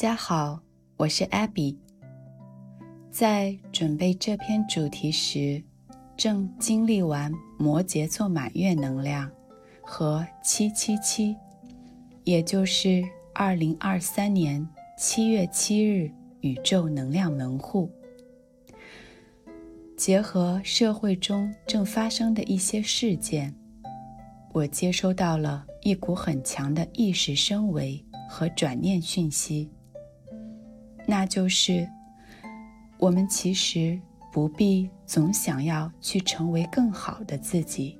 大家好，我是 Abby。在准备这篇主题时，正经历完摩羯座满月能量和七七七，也就是二零二三年七月七日宇宙能量门户。结合社会中正发生的一些事件，我接收到了一股很强的意识升维。和转念讯息，那就是我们其实不必总想要去成为更好的自己，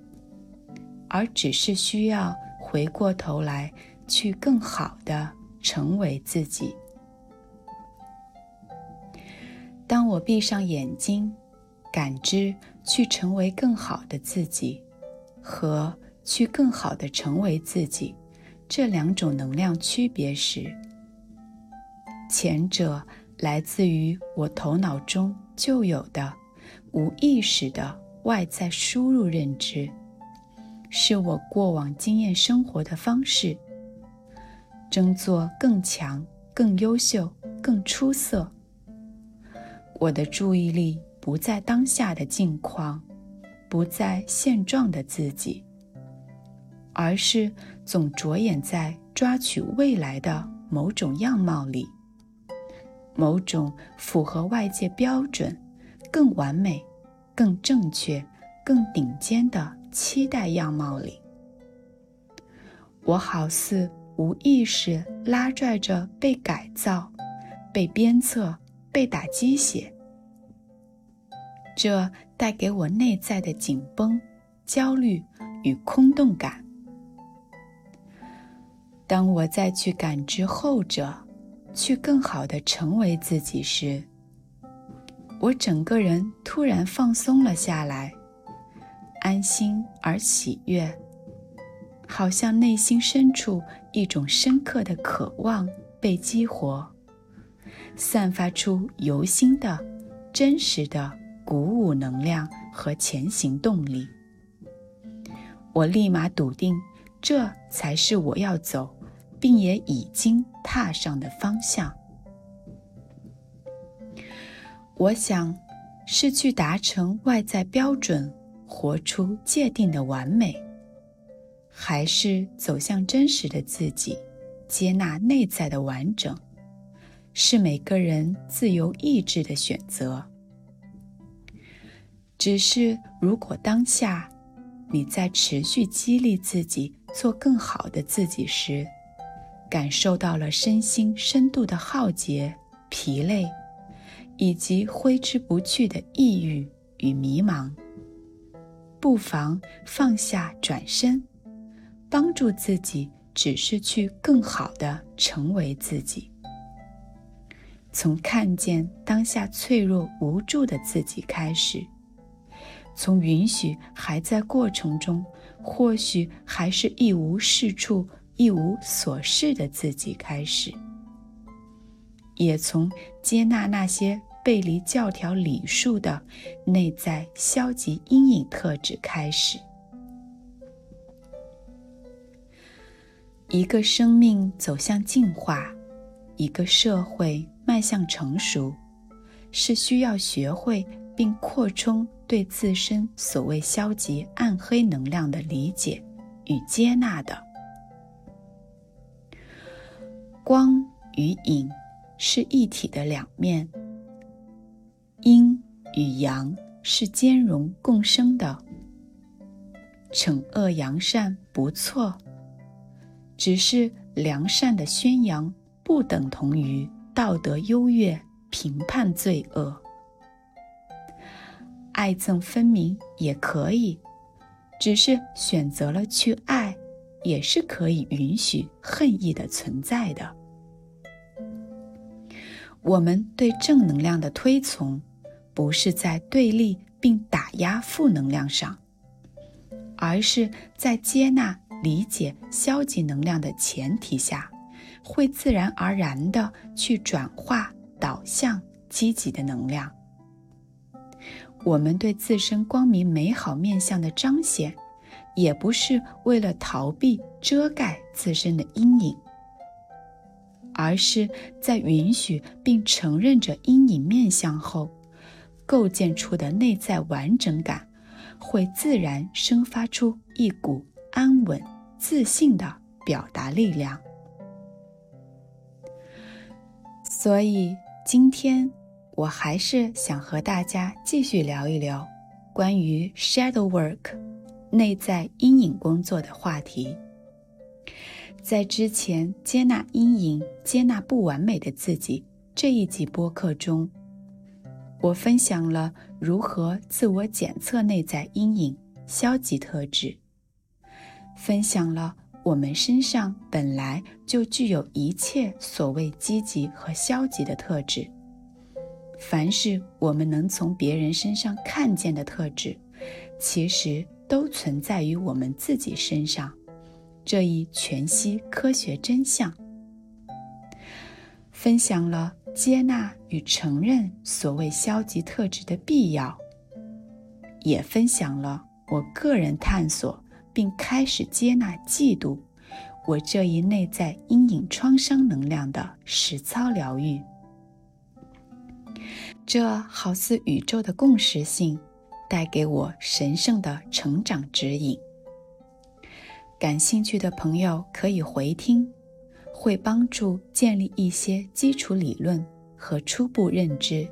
而只是需要回过头来去更好的成为自己。当我闭上眼睛，感知去成为更好的自己，和去更好的成为自己。这两种能量区别时，前者来自于我头脑中就有的无意识的外在输入认知，是我过往经验生活的方式，争做更强、更优秀、更出色。我的注意力不在当下的境况，不在现状的自己。而是总着眼在抓取未来的某种样貌里，某种符合外界标准、更完美、更正确、更顶尖的期待样貌里。我好似无意识拉拽着被改造、被鞭策、被打鸡血，这带给我内在的紧绷、焦虑与空洞感。当我再去感知后者，去更好的成为自己时，我整个人突然放松了下来，安心而喜悦，好像内心深处一种深刻的渴望被激活，散发出由心的、真实的鼓舞能量和前行动力。我立马笃定，这才是我要走。并也已经踏上的方向，我想是去达成外在标准，活出界定的完美，还是走向真实的自己，接纳内在的完整，是每个人自由意志的选择。只是如果当下你在持续激励自己做更好的自己时，感受到了身心深度的浩劫、疲累，以及挥之不去的抑郁与迷茫。不妨放下，转身，帮助自己，只是去更好的成为自己。从看见当下脆弱无助的自己开始，从允许还在过程中，或许还是一无是处。一无所事的自己开始，也从接纳那些背离教条礼数的内在消极阴影特质开始。一个生命走向进化，一个社会迈向成熟，是需要学会并扩充对自身所谓消极暗黑能量的理解与接纳的。光与影是一体的两面，阴与阳是兼容共生的。惩恶扬善不错，只是良善的宣扬不等同于道德优越、评判罪恶。爱憎分明也可以，只是选择了去爱，也是可以允许恨意的存在的。我们对正能量的推崇，不是在对立并打压负能量上，而是在接纳、理解消极能量的前提下，会自然而然的去转化导向积极的能量。我们对自身光明美好面相的彰显，也不是为了逃避遮盖自身的阴影。而是在允许并承认着阴影面相后，构建出的内在完整感，会自然生发出一股安稳、自信的表达力量。所以今天，我还是想和大家继续聊一聊关于 shadow work 内在阴影工作的话题。在之前接纳阴影、接纳不完美的自己这一集播客中，我分享了如何自我检测内在阴影、消极特质，分享了我们身上本来就具有一切所谓积极和消极的特质。凡是我们能从别人身上看见的特质，其实都存在于我们自己身上。这一全息科学真相，分享了接纳与承认所谓消极特质的必要，也分享了我个人探索并开始接纳嫉妒，我这一内在阴影创伤能量的实操疗愈。这好似宇宙的共识性，带给我神圣的成长指引。感兴趣的朋友可以回听，会帮助建立一些基础理论和初步认知。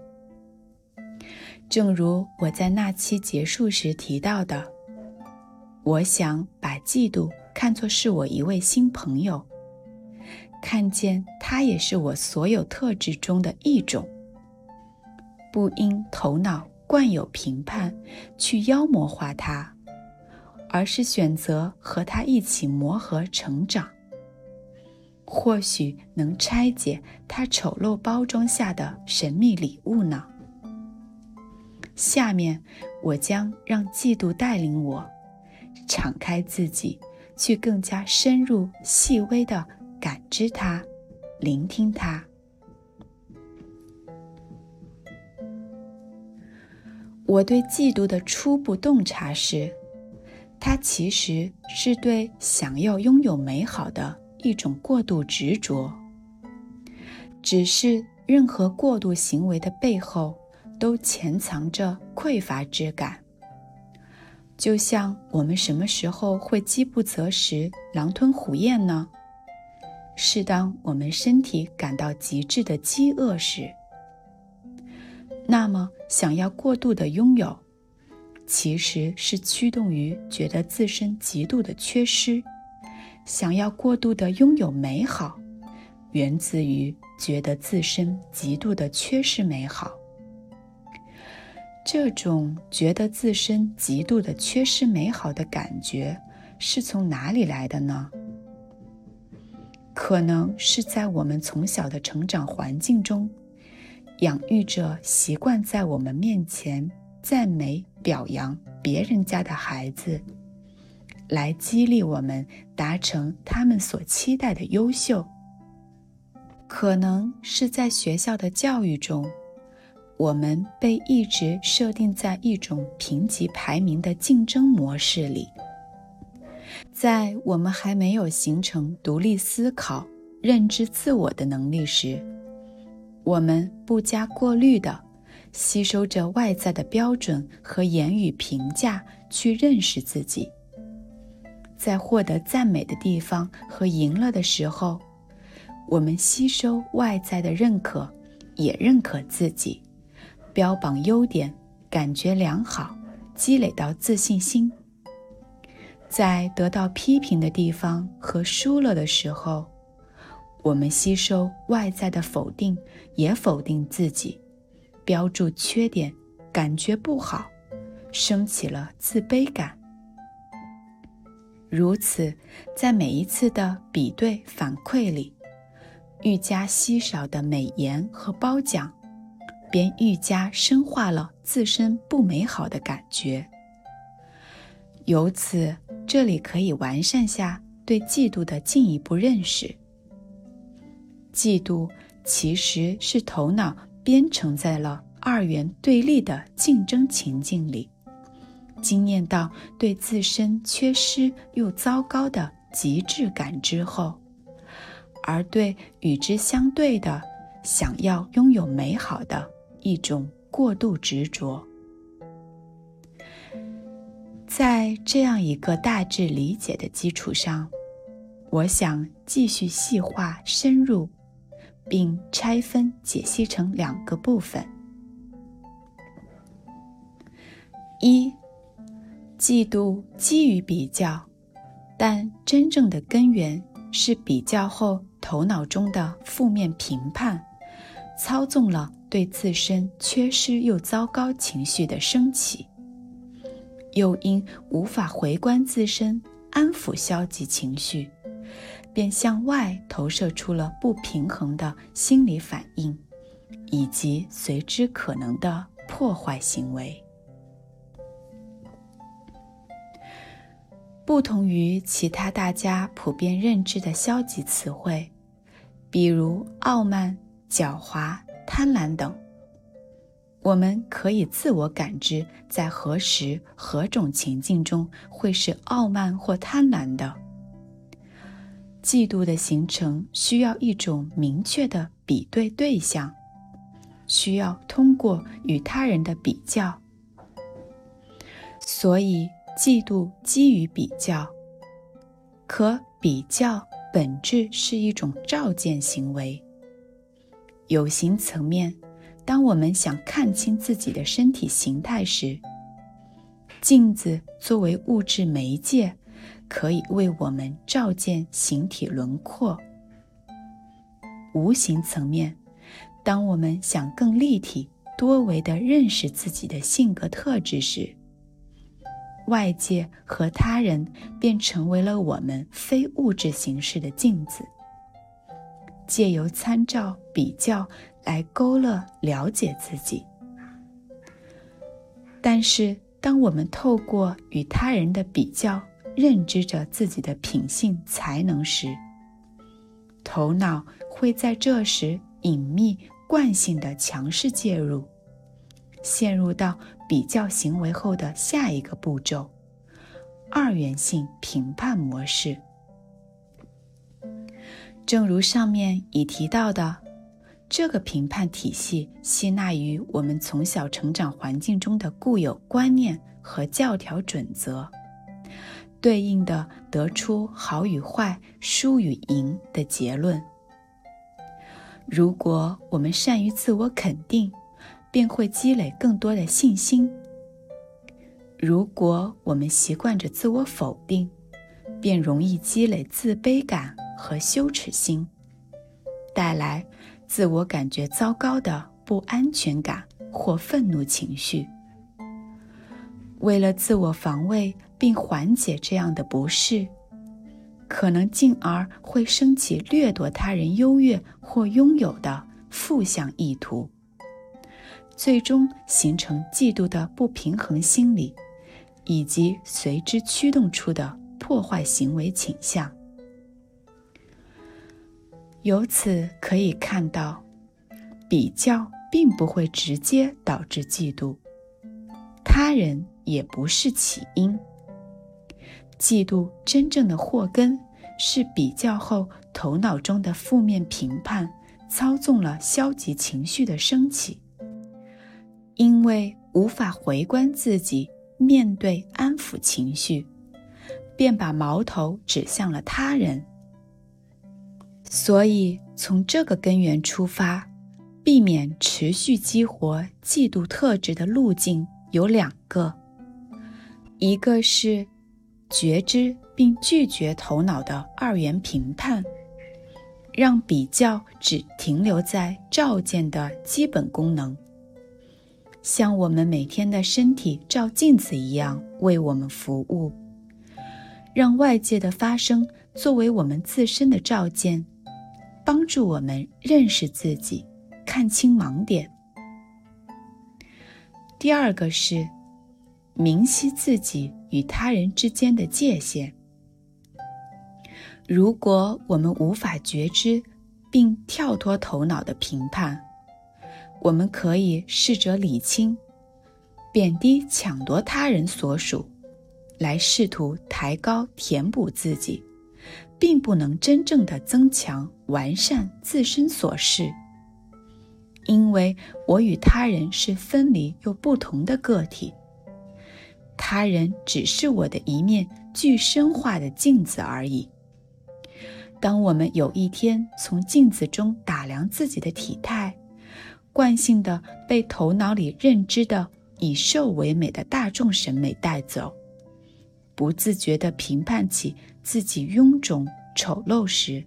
正如我在那期结束时提到的，我想把嫉妒看作是我一位新朋友，看见他也是我所有特质中的一种，不因头脑惯有评判去妖魔化他。而是选择和他一起磨合成长，或许能拆解他丑陋包装下的神秘礼物呢。下面，我将让嫉妒带领我，敞开自己，去更加深入、细微的感知它，聆听它。我对嫉妒的初步洞察是。它其实是对想要拥有美好的一种过度执着。只是任何过度行为的背后，都潜藏着匮乏之感。就像我们什么时候会饥不择食、狼吞虎咽呢？是当我们身体感到极致的饥饿时。那么，想要过度的拥有。其实是驱动于觉得自身极度的缺失，想要过度的拥有美好，源自于觉得自身极度的缺失美好。这种觉得自身极度的缺失美好的感觉是从哪里来的呢？可能是在我们从小的成长环境中，养育着习惯在我们面前。赞美、表扬别人家的孩子，来激励我们达成他们所期待的优秀。可能是在学校的教育中，我们被一直设定在一种评级排名的竞争模式里。在我们还没有形成独立思考、认知自我的能力时，我们不加过滤的。吸收着外在的标准和言语评价去认识自己，在获得赞美的地方和赢了的时候，我们吸收外在的认可，也认可自己，标榜优点，感觉良好，积累到自信心。在得到批评的地方和输了的时候，我们吸收外在的否定，也否定自己。标注缺点，感觉不好，升起了自卑感。如此，在每一次的比对反馈里，愈加稀少的美言和褒奖，便愈加深化了自身不美好的感觉。由此，这里可以完善下对嫉妒的进一步认识。嫉妒其实是头脑。编程在了二元对立的竞争情境里，经验到对自身缺失又糟糕的极致感之后，而对与之相对的想要拥有美好的一种过度执着。在这样一个大致理解的基础上，我想继续细化深入，并拆分解析成两个部分：一、嫉妒基于比较，但真正的根源是比较后头脑中的负面评判，操纵了对自身缺失又糟糕情绪的升起。又因无法回观自身，安抚消极情绪，便向外投射出了不平衡的心理反应，以及随之可能的破坏行为。不同于其他大家普遍认知的消极词汇，比如傲慢、狡猾、贪婪等。我们可以自我感知，在何时何种情境中会是傲慢或贪婪的。嫉妒的形成需要一种明确的比对对象，需要通过与他人的比较，所以嫉妒基于比较。可比较本质是一种照见行为，有形层面。当我们想看清自己的身体形态时，镜子作为物质媒介，可以为我们照见形体轮廓。无形层面，当我们想更立体、多维地认识自己的性格特质时，外界和他人便成为了我们非物质形式的镜子。借由参照、比较来勾勒、了解自己。但是，当我们透过与他人的比较，认知着自己的品性、才能时，头脑会在这时隐秘、惯性的强势介入，陷入到比较行为后的下一个步骤——二元性评判模式。正如上面已提到的，这个评判体系吸纳于我们从小成长环境中的固有观念和教条准则，对应的得出好与坏、输与赢的结论。如果我们善于自我肯定，便会积累更多的信心；如果我们习惯着自我否定，便容易积累自卑感。和羞耻心，带来自我感觉糟糕的不安全感或愤怒情绪。为了自我防卫并缓解这样的不适，可能进而会升起掠夺他人优越或拥有的负向意图，最终形成嫉妒的不平衡心理，以及随之驱动出的破坏行为倾向。由此可以看到，比较并不会直接导致嫉妒，他人也不是起因。嫉妒真正的祸根是比较后头脑中的负面评判操纵了消极情绪的升起，因为无法回观自己，面对安抚情绪，便把矛头指向了他人。所以，从这个根源出发，避免持续激活嫉妒特质的路径有两个：一个是觉知并拒绝头脑的二元评判，让比较只停留在照见的基本功能，像我们每天的身体照镜子一样为我们服务，让外界的发生作为我们自身的照见。帮助我们认识自己，看清盲点。第二个是明晰自己与他人之间的界限。如果我们无法觉知并跳脱头脑的评判，我们可以试着理清、贬低、抢夺他人所属，来试图抬高、填补自己，并不能真正的增强完善自身所是，因为我与他人是分离又不同的个体。他人只是我的一面具身化的镜子而已。当我们有一天从镜子中打量自己的体态，惯性的被头脑里认知的以瘦为美的大众审美带走，不自觉地评判起自己臃肿丑陋时，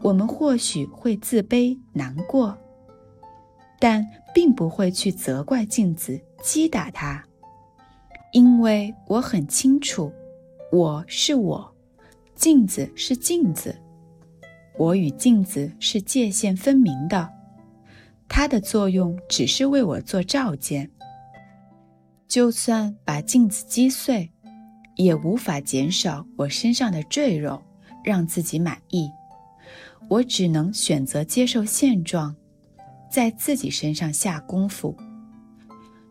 我们或许会自卑难过，但并不会去责怪镜子、击打它，因为我很清楚，我是我，镜子是镜子，我与镜子是界限分明的。它的作用只是为我做照见，就算把镜子击碎，也无法减少我身上的赘肉，让自己满意。我只能选择接受现状，在自己身上下功夫，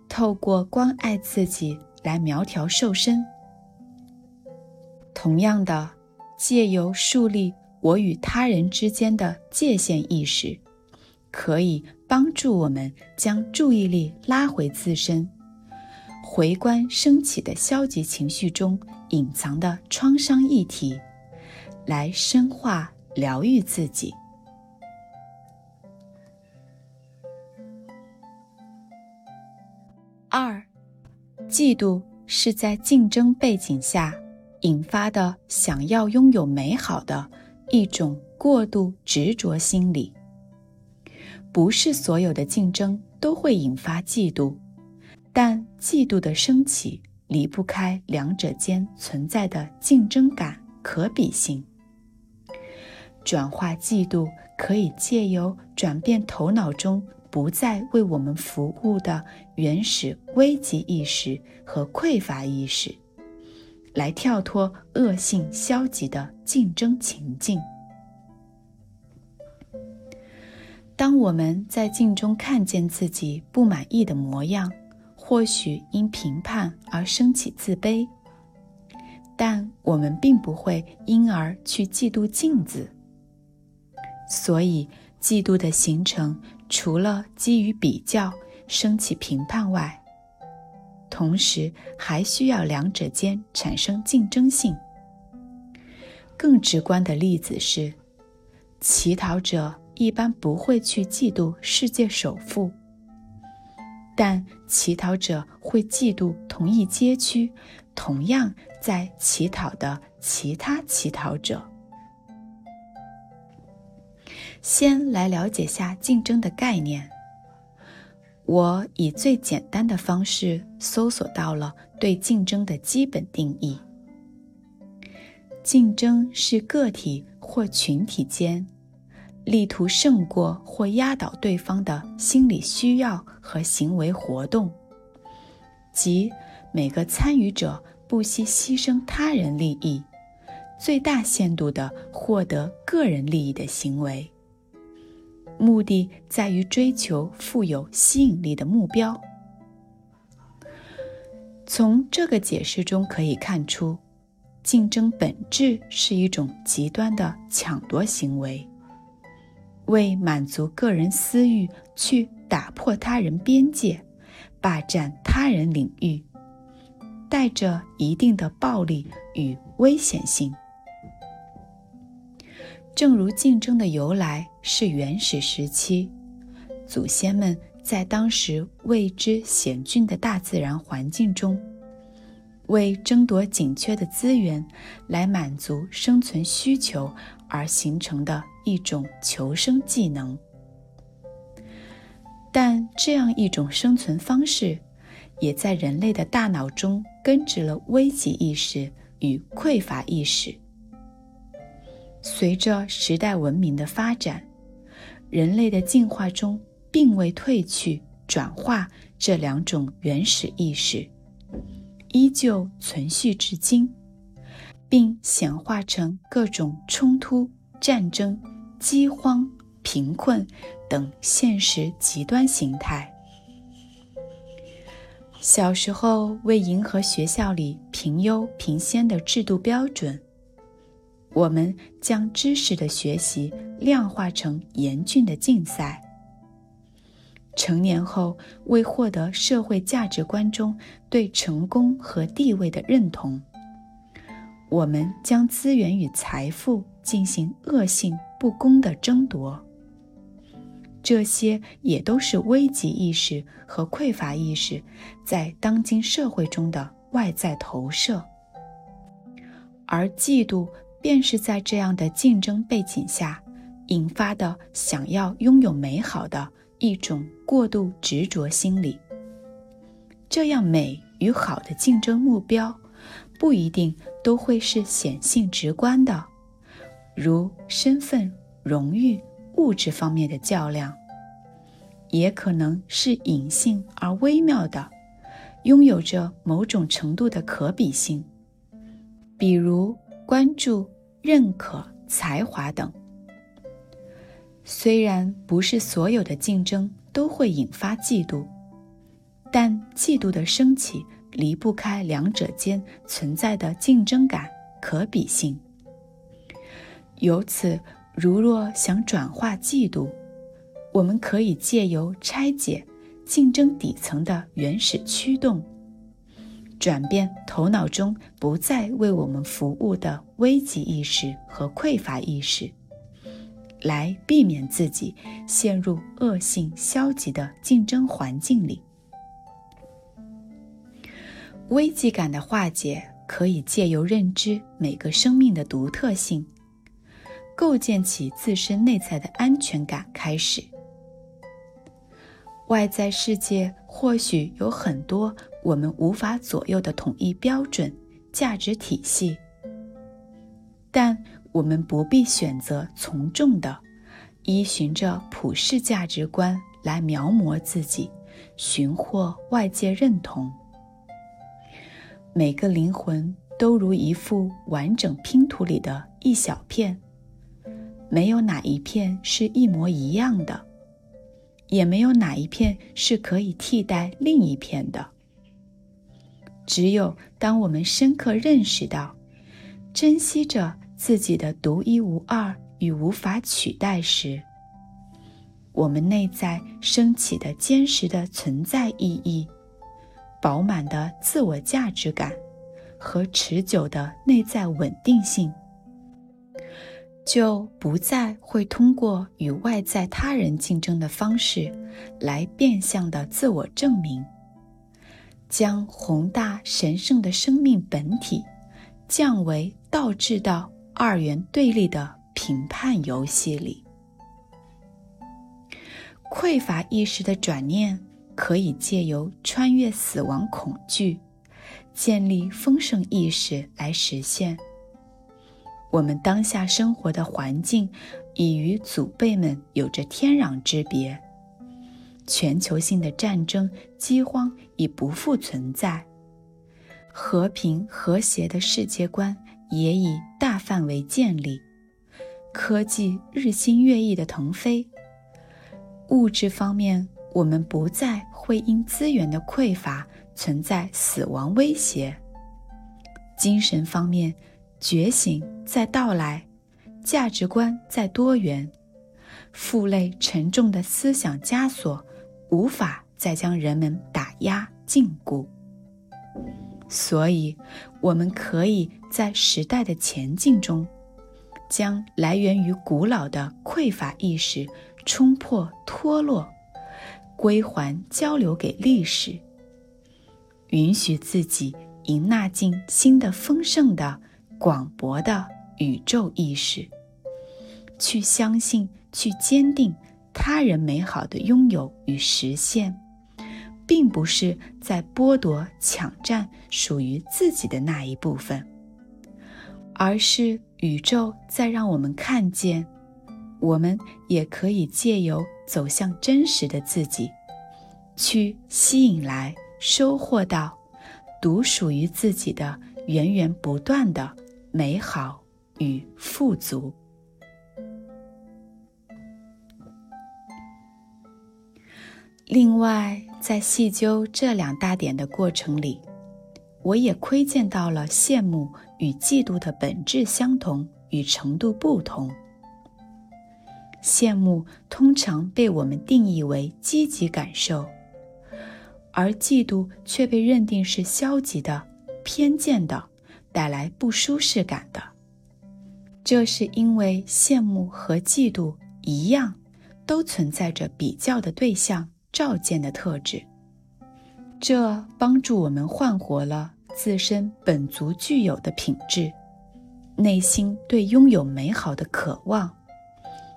透过关爱自己来苗条瘦身。同样的，借由树立我与他人之间的界限意识，可以。帮助我们将注意力拉回自身，回观升起的消极情绪中隐藏的创伤议题，来深化疗愈自己。二，嫉妒是在竞争背景下引发的想要拥有美好的一种过度执着心理。不是所有的竞争都会引发嫉妒，但嫉妒的升起离不开两者间存在的竞争感、可比性。转化嫉妒可以借由转变头脑中不再为我们服务的原始危机意识和匮乏意识，来跳脱恶性消极的竞争情境。当我们在镜中看见自己不满意的模样，或许因评判而升起自卑，但我们并不会因而去嫉妒镜子。所以，嫉妒的形成除了基于比较升起评判外，同时还需要两者间产生竞争性。更直观的例子是，乞讨者。一般不会去嫉妒世界首富，但乞讨者会嫉妒同一街区同样在乞讨的其他乞讨者。先来了解下竞争的概念。我以最简单的方式搜索到了对竞争的基本定义：竞争是个体或群体间。力图胜过或压倒对方的心理需要和行为活动，即每个参与者不惜牺牲他人利益，最大限度地获得个人利益的行为。目的在于追求富有吸引力的目标。从这个解释中可以看出，竞争本质是一种极端的抢夺行为。为满足个人私欲，去打破他人边界，霸占他人领域，带着一定的暴力与危险性。正如竞争的由来是原始时期，祖先们在当时未知险峻的大自然环境中，为争夺紧缺的资源，来满足生存需求而形成的。一种求生技能，但这样一种生存方式，也在人类的大脑中根植了危机意识与匮乏意识。随着时代文明的发展，人类的进化中并未褪去、转化这两种原始意识，依旧存续至今，并显化成各种冲突、战争。饥荒、贫困等现实极端形态。小时候为迎合学校里评优评先的制度标准，我们将知识的学习量化成严峻的竞赛。成年后，为获得社会价值观中对成功和地位的认同，我们将资源与财富进行恶性不公的争夺。这些也都是危机意识和匮乏意识在当今社会中的外在投射，而嫉妒便是在这样的竞争背景下引发的想要拥有美好的。一种过度执着心理，这样美与好的竞争目标，不一定都会是显性直观的，如身份、荣誉、物质方面的较量，也可能是隐性而微妙的，拥有着某种程度的可比性，比如关注、认可、才华等。虽然不是所有的竞争都会引发嫉妒，但嫉妒的升起离不开两者间存在的竞争感、可比性。由此，如若想转化嫉妒，我们可以借由拆解竞争底层的原始驱动，转变头脑中不再为我们服务的危机意识和匮乏意识。来避免自己陷入恶性消极的竞争环境里。危机感的化解可以借由认知每个生命的独特性，构建起自身内在的安全感开始。外在世界或许有很多我们无法左右的统一标准、价值体系，但。我们不必选择从众的，依循着普世价值观来描摹自己，寻获外界认同。每个灵魂都如一副完整拼图里的一小片，没有哪一片是一模一样的，也没有哪一片是可以替代另一片的。只有当我们深刻认识到，珍惜着。自己的独一无二与无法取代时，我们内在升起的坚实的存在意义、饱满的自我价值感和持久的内在稳定性，就不再会通过与外在他人竞争的方式来变相的自我证明，将宏大神圣的生命本体降为倒置到。二元对立的评判游戏里，匮乏意识的转念可以借由穿越死亡恐惧，建立丰盛意识来实现。我们当下生活的环境已与祖辈们有着天壤之别，全球性的战争、饥荒已不复存在，和平和谐的世界观。也已大范围建立，科技日新月异的腾飞。物质方面，我们不再会因资源的匮乏存在死亡威胁。精神方面，觉醒在到来，价值观在多元，负累沉重的思想枷锁无法再将人们打压禁锢。所以，我们可以在时代的前进中，将来源于古老的匮乏意识冲破脱落，归还交流给历史，允许自己迎纳进新的丰盛的广博的宇宙意识，去相信，去坚定他人美好的拥有与实现。并不是在剥夺、抢占属于自己的那一部分，而是宇宙在让我们看见，我们也可以借由走向真实的自己，去吸引来、收获到独属于自己的源源不断的美好与富足。另外，在细究这两大点的过程里，我也窥见到了羡慕与嫉妒的本质相同与程度不同。羡慕通常被我们定义为积极感受，而嫉妒却被认定是消极的、偏见的，带来不舒适感的。这是因为羡慕和嫉妒一样，都存在着比较的对象、照见的特质。这帮助我们焕活了自身本足具有的品质，内心对拥有美好的渴望，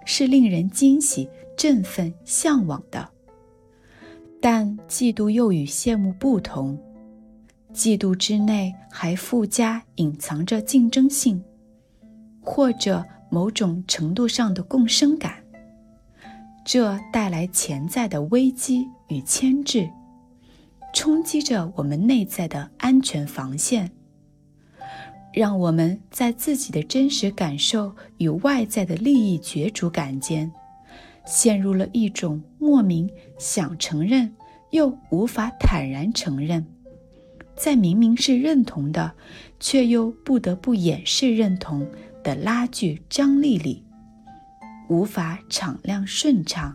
是令人惊喜、振奋、向往的。但嫉妒又与羡慕不同，嫉妒之内还附加隐藏着竞争性，或者某种程度上的共生感，这带来潜在的危机与牵制。冲击着我们内在的安全防线，让我们在自己的真实感受与外在的利益角逐感间，陷入了一种莫名想承认又无法坦然承认，在明明是认同的，却又不得不掩饰认同的拉锯张力里，无法敞亮顺畅，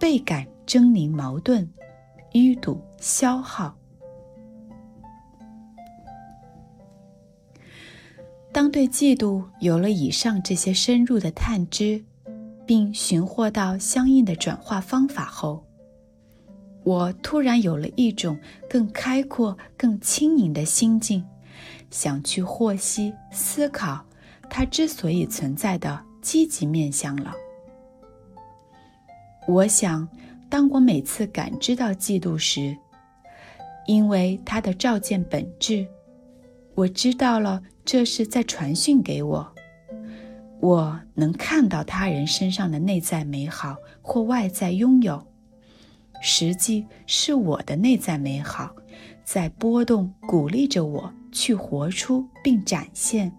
倍感狰狞矛盾。淤堵、消耗。当对嫉妒有了以上这些深入的探知，并寻获到相应的转化方法后，我突然有了一种更开阔、更轻盈的心境，想去获悉、思考它之所以存在的积极面向了。我想。当我每次感知到嫉妒时，因为它的照见本质，我知道了这是在传讯给我。我能看到他人身上的内在美好或外在拥有，实际是我的内在美好在波动，鼓励着我去活出并展现。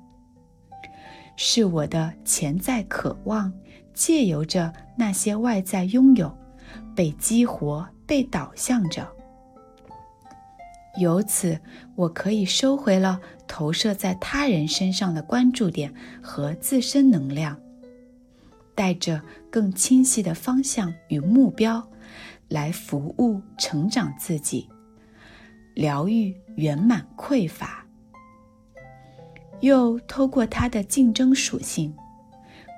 是我的潜在渴望，借由着那些外在拥有。被激活，被导向着。由此，我可以收回了投射在他人身上的关注点和自身能量，带着更清晰的方向与目标，来服务成长自己，疗愈圆满匮乏。又透过它的竞争属性，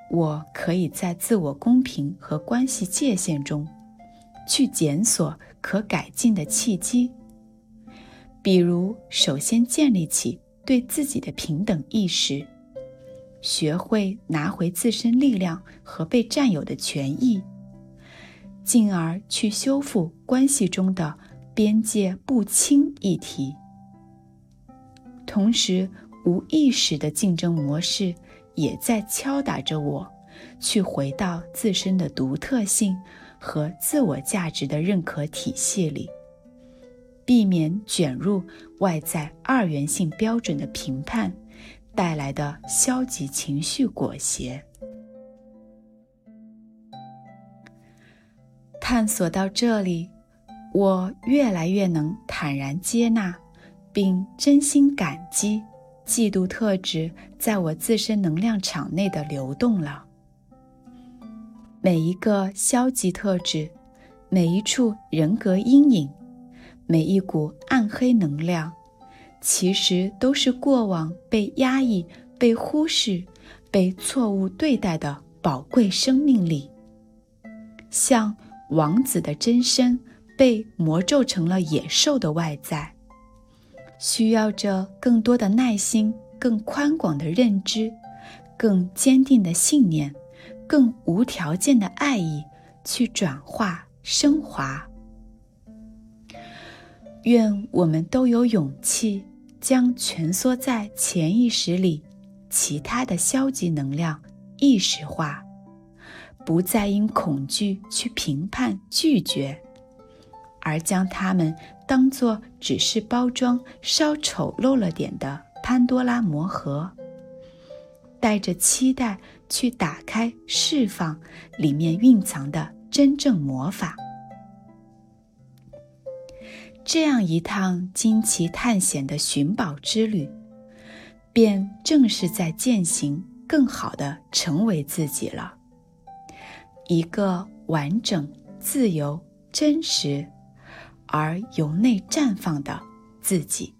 我可以在自我公平和关系界限中。去检索可改进的契机，比如首先建立起对自己的平等意识，学会拿回自身力量和被占有的权益，进而去修复关系中的边界不清议题。同时，无意识的竞争模式也在敲打着我，去回到自身的独特性。和自我价值的认可体系里，避免卷入外在二元性标准的评判带来的消极情绪裹挟。探索到这里，我越来越能坦然接纳，并真心感激嫉妒特质在我自身能量场内的流动了。每一个消极特质，每一处人格阴影，每一股暗黑能量，其实都是过往被压抑、被忽视、被错误对待的宝贵生命力。像王子的真身被魔咒成了野兽的外在，需要着更多的耐心、更宽广的认知、更坚定的信念。更无条件的爱意去转化升华。愿我们都有勇气将蜷缩在潜意识里其他的消极能量意识化，不再因恐惧去评判拒绝，而将它们当作只是包装稍丑陋了点的潘多拉魔盒。带着期待去打开、释放里面蕴藏的真正魔法。这样一趟惊奇探险的寻宝之旅，便正是在践行更好的成为自己了，一个完整、自由、真实而由内绽放的自己。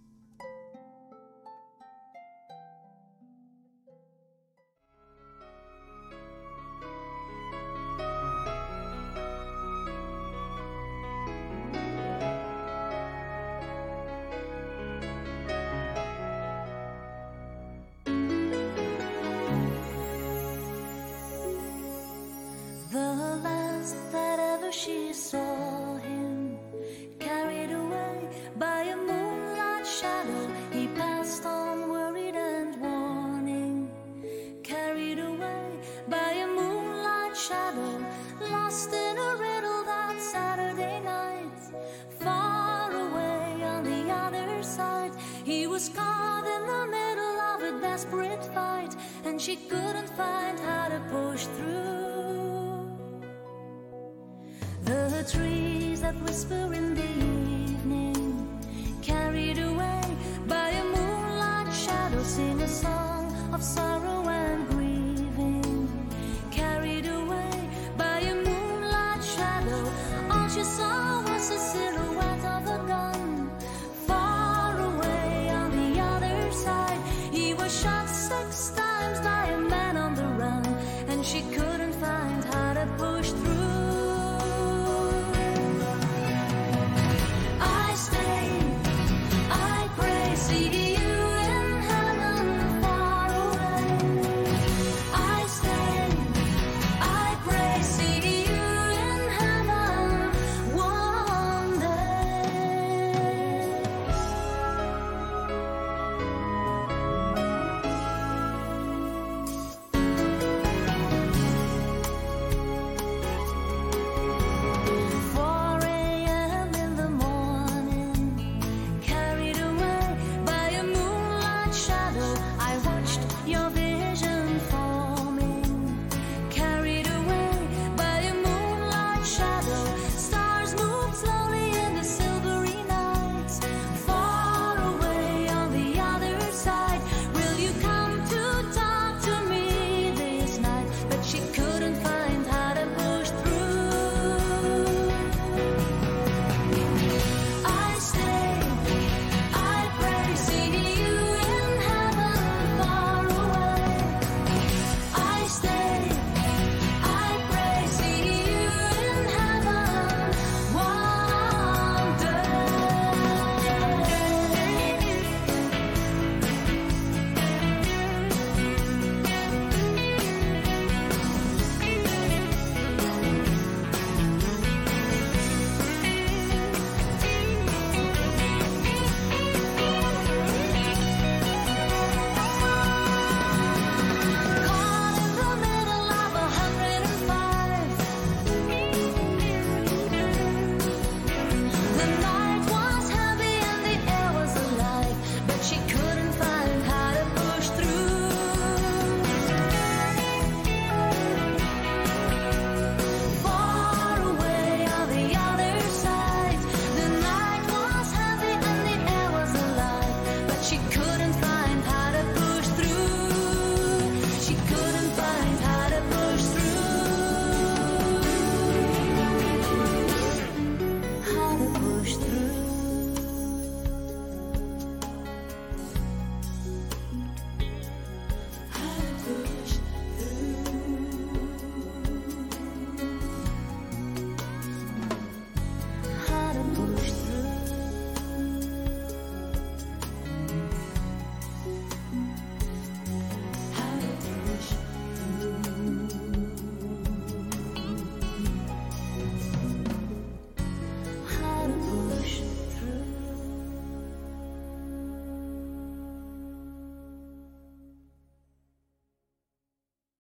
Sing a song of sorrow